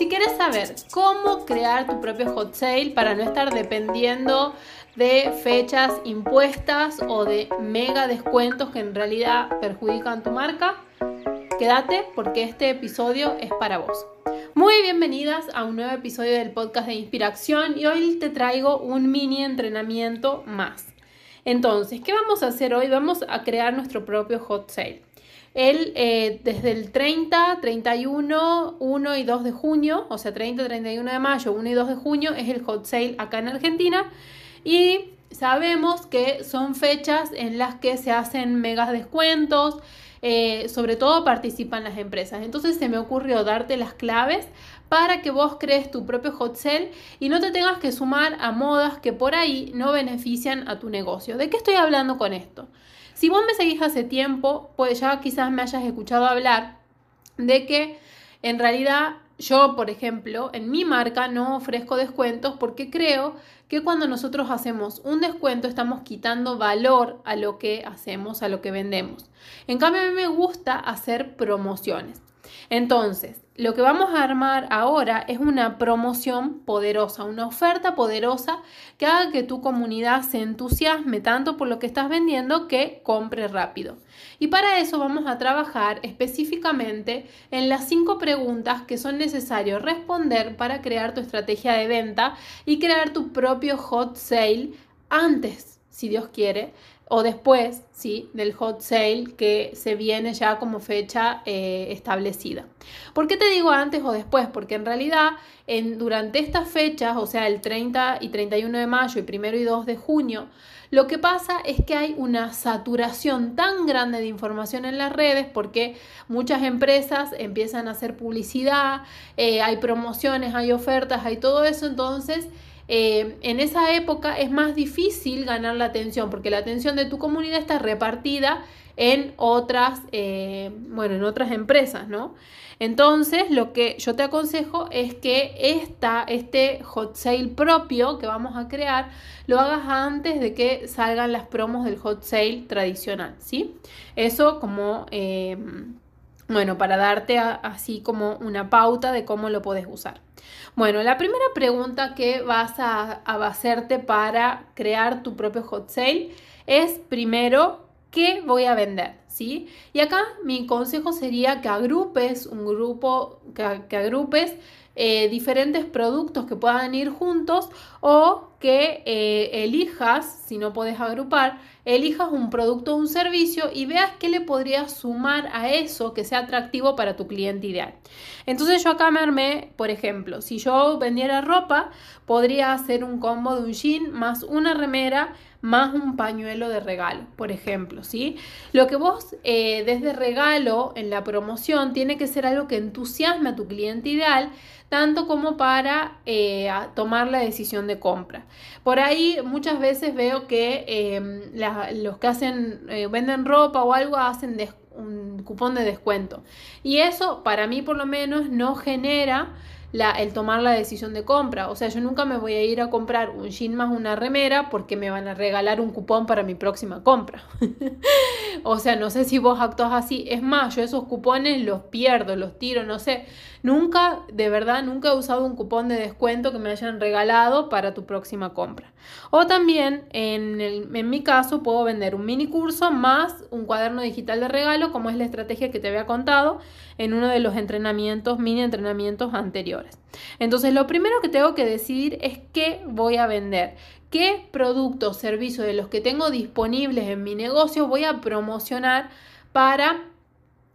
Si quieres saber cómo crear tu propio hot sale para no estar dependiendo de fechas impuestas o de mega descuentos que en realidad perjudican tu marca, quédate porque este episodio es para vos. Muy bienvenidas a un nuevo episodio del podcast de Inspiración y hoy te traigo un mini entrenamiento más. Entonces, ¿qué vamos a hacer hoy? Vamos a crear nuestro propio hot sale. El, eh, desde el 30, 31, 1 y 2 de junio, o sea, 30, 31 de mayo, 1 y 2 de junio es el hot sale acá en Argentina. Y sabemos que son fechas en las que se hacen megas descuentos, eh, sobre todo participan las empresas. Entonces se me ocurrió darte las claves para que vos crees tu propio hot sale y no te tengas que sumar a modas que por ahí no benefician a tu negocio. ¿De qué estoy hablando con esto? Si vos me seguís hace tiempo, pues ya quizás me hayas escuchado hablar de que en realidad yo, por ejemplo, en mi marca no ofrezco descuentos porque creo que cuando nosotros hacemos un descuento estamos quitando valor a lo que hacemos, a lo que vendemos. En cambio, a mí me gusta hacer promociones. Entonces, lo que vamos a armar ahora es una promoción poderosa, una oferta poderosa que haga que tu comunidad se entusiasme tanto por lo que estás vendiendo que compre rápido. Y para eso vamos a trabajar específicamente en las cinco preguntas que son necesarios responder para crear tu estrategia de venta y crear tu propio hot sale antes, si Dios quiere, o después ¿sí? del hot sale que se viene ya como fecha eh, establecida. ¿Por qué te digo antes o después? Porque en realidad en, durante estas fechas, o sea, el 30 y 31 de mayo y 1 y 2 de junio, lo que pasa es que hay una saturación tan grande de información en las redes porque muchas empresas empiezan a hacer publicidad, eh, hay promociones, hay ofertas, hay todo eso, entonces eh, en esa época es más difícil ganar la atención porque la atención de tu comunidad está repartida en otras, eh, bueno, en otras empresas, ¿no? Entonces, lo que yo te aconsejo es que esta, este hot sale propio que vamos a crear lo hagas antes de que salgan las promos del hot sale tradicional, ¿sí? Eso como, eh, bueno, para darte así como una pauta de cómo lo puedes usar. Bueno, la primera pregunta que vas a, hacerte para crear tu propio hot sale es primero, ¿qué voy a vender? ¿Sí? Y acá mi consejo sería que agrupes un grupo, que agrupes eh, diferentes productos que puedan ir juntos o que eh, elijas, si no puedes agrupar, elijas un producto o un servicio y veas qué le podrías sumar a eso que sea atractivo para tu cliente ideal. Entonces yo acá me armé, por ejemplo, si yo vendiera ropa, podría hacer un combo de un jean más una remera más un pañuelo de regalo, por ejemplo, ¿sí? Lo que vos eh, des de regalo en la promoción tiene que ser algo que entusiasme a tu cliente ideal, tanto como para eh, tomar la decisión de compra. Por ahí muchas veces veo que los que hacen, eh, venden ropa o algo hacen un cupón de descuento. Y eso, para mí por lo menos, no genera el tomar la decisión de compra. O sea, yo nunca me voy a ir a comprar un jean más una remera porque me van a regalar un cupón para mi próxima compra. o sea, no sé si vos actúas así. Es más, yo esos cupones los pierdo, los tiro, no sé. Nunca, de verdad, nunca he usado un cupón de descuento que me hayan regalado para tu próxima compra. O también, en, en mi caso, puedo vender un mini curso más un cuaderno digital de regalo, como es la estrategia que te había contado en uno de los entrenamientos, mini entrenamientos anteriores. Entonces, lo primero que tengo que decidir es qué voy a vender, qué productos, servicios de los que tengo disponibles en mi negocio voy a promocionar para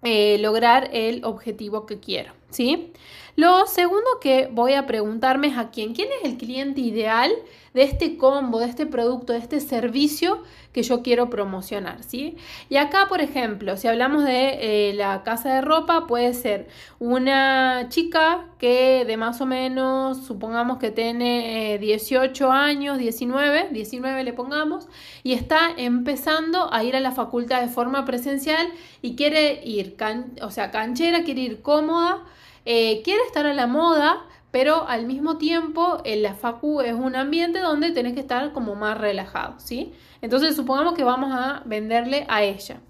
eh, lograr el objetivo que quiero, ¿sí? Lo segundo que voy a preguntarme es a quién. ¿Quién es el cliente ideal de este combo, de este producto, de este servicio que yo quiero promocionar? ¿sí? Y acá, por ejemplo, si hablamos de eh, la casa de ropa, puede ser una chica que de más o menos, supongamos que tiene 18 eh, años, 19, 19 le pongamos, y está empezando a ir a la facultad de forma presencial y quiere ir, o sea, canchera, quiere ir cómoda eh, quiere estar a la moda, pero al mismo tiempo la facu es un ambiente donde tenés que estar como más relajado, ¿sí? Entonces supongamos que vamos a venderle a ella.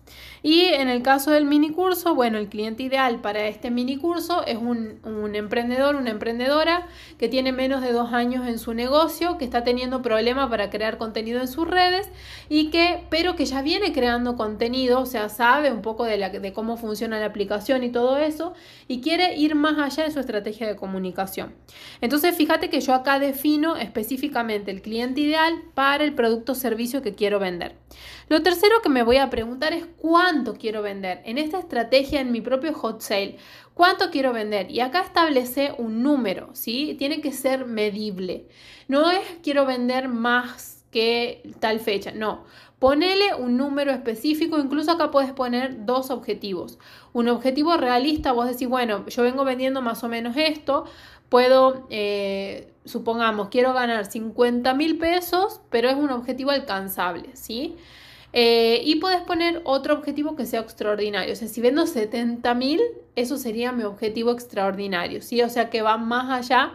Y en el caso del mini curso, bueno, el cliente ideal para este mini curso es un, emprendedor, una emprendedora que tiene menos de dos años en su negocio, que está teniendo problemas para crear contenido en sus redes y que, pero que ya viene creando contenido, o sea, sabe un poco de, de cómo funciona la aplicación y todo eso y quiere ir más allá en su estrategia de comunicación. Entonces, fíjate que yo acá defino específicamente el cliente ideal para el producto o servicio que quiero vender. Lo tercero que me voy a preguntar es cuánto quiero vender. En esta estrategia, en mi propio hot sale, ¿cuánto quiero vender? Y acá establece un número, ¿sí? Tiene que ser medible. No es quiero vender más que tal fecha, no. Ponele un número específico, incluso acá puedes poner dos objetivos. Un objetivo realista, vos decís, bueno, yo vengo vendiendo más o menos esto, puedo, eh, supongamos, quiero ganar 50 mil pesos, pero es un objetivo alcanzable, ¿sí? Eh, y puedes poner otro objetivo que sea extraordinario. O sea, si vendo 70 mil, eso sería mi objetivo extraordinario, ¿sí? O sea, que va más allá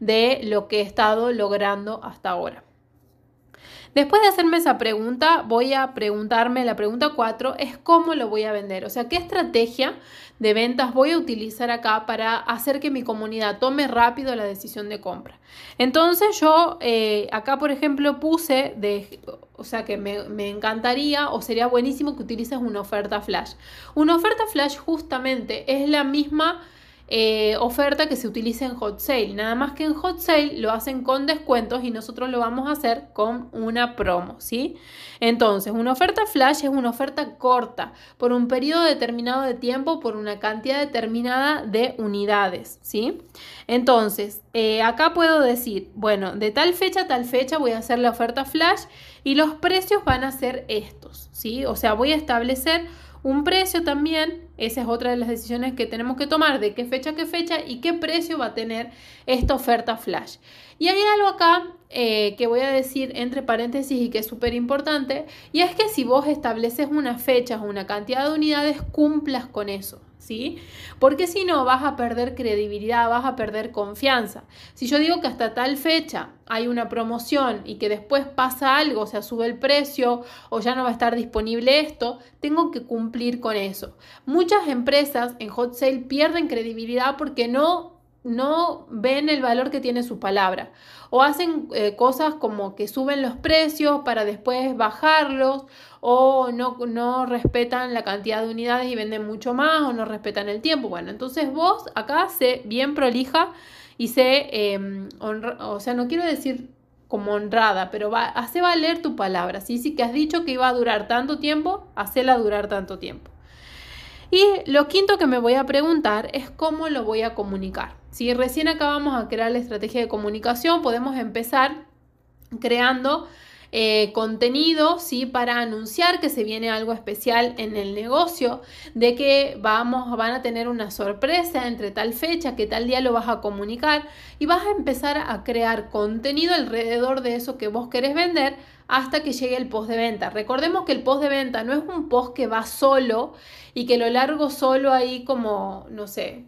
de lo que he estado logrando hasta ahora. Después de hacerme esa pregunta, voy a preguntarme, la pregunta 4 es cómo lo voy a vender. O sea, qué estrategia de ventas voy a utilizar acá para hacer que mi comunidad tome rápido la decisión de compra. Entonces yo eh, acá, por ejemplo, puse de... O sea que me, me, encantaría o sería buenísimo que utilices una oferta flash. Una oferta flash justamente es la misma eh, oferta que se utiliza en hot sale. Nada más que en hot sale lo hacen con descuentos y nosotros lo vamos a hacer con una promo, ¿sí? Entonces, una oferta flash es una oferta corta por un periodo determinado de tiempo por una cantidad determinada de unidades, ¿sí? Entonces, eh, acá puedo decir, bueno, de tal fecha a tal fecha voy a hacer la oferta flash y los precios van a ser estos, ¿sí? O sea, voy a establecer un precio también, esa es otra de las decisiones que tenemos que tomar, de qué fecha qué fecha y qué precio va a tener esta oferta flash. Y hay algo acá eh, que voy a decir entre paréntesis y que es súper importante, y es que si vos estableces una fecha o una cantidad de unidades, cumplas con eso. ¿Sí? Porque si no vas a perder credibilidad, vas a perder confianza. Si yo digo que hasta tal fecha hay una promoción y que después pasa algo, o sea, sube el precio o ya no va a estar disponible esto, tengo que cumplir con eso. Muchas empresas en hot sale pierden credibilidad porque no no ven el valor que tiene su palabra. O hacen eh, cosas como que suben los precios para después bajarlos, o no, no, respetan la cantidad de unidades y venden mucho más, o no respetan el tiempo. Bueno, entonces vos acá sé bien prolija y sé, em, o sea, no quiero decir como honrada, pero va, hace valer tu palabra. ¿sí? sí que has dicho que iba a durar tanto tiempo, hacela durar tanto tiempo. Y lo quinto que me voy a preguntar es cómo lo voy a comunicar. Si recién acabamos a crear la estrategia de comunicación, podemos empezar creando eh, contenido, ¿sí? Para anunciar que se viene algo especial en el negocio, de que vamos, van a tener una sorpresa entre tal fecha, que tal día lo vas a comunicar y vas a empezar a crear contenido alrededor de eso que vos querés vender hasta que llegue el post de venta. Recordemos que el post de venta no es un post que va solo y que lo largo solo ahí como, no sé,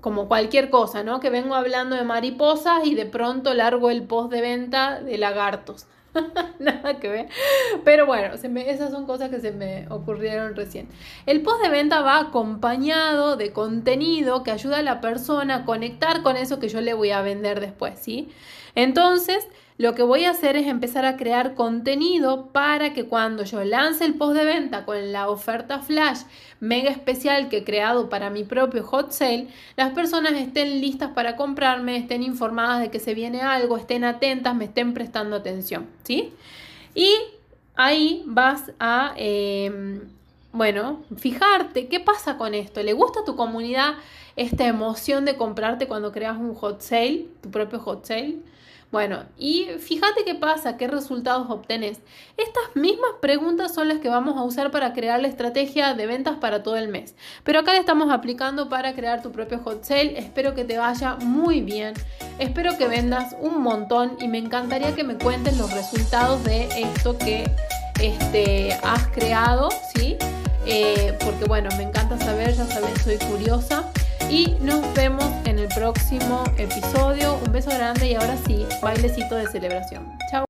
como cualquier cosa, ¿no? Que vengo hablando de mariposas y de pronto largo el post de venta de lagartos. Nada que ver. Pero bueno, esas son cosas que se me ocurrieron recién. El post de venta va acompañado de contenido que ayuda a la persona a conectar con eso que yo le voy a vender después, ¿sí? Entonces, lo que voy a hacer es empezar a crear contenido para que cuando yo lance el post de venta con la oferta flash mega especial que he creado para mi propio hot sale, las personas estén listas para comprarme, estén informadas de que se viene algo, estén atentas, me estén prestando atención, ¿sí? Y ahí vas a, em, bueno, fijarte qué pasa con esto. ¿Le gusta a tu comunidad esta emoción de comprarte cuando creas un hot sale, tu propio hot sale? Bueno, y fíjate qué pasa, qué resultados obtenés. Estas mismas preguntas son las que vamos a usar para crear la estrategia de ventas para todo el mes. Pero acá le estamos aplicando para crear tu propio hot sale. Espero que te vaya muy bien. Espero que vendas un montón y me encantaría que me cuentes los resultados de esto que este, has creado, ¿sí? Eh, porque bueno, me encanta saber, ya sabes, soy curiosa. Y nos vemos en el próximo episodio. Un beso grande y ahora sí, bailecito de celebración. Chao.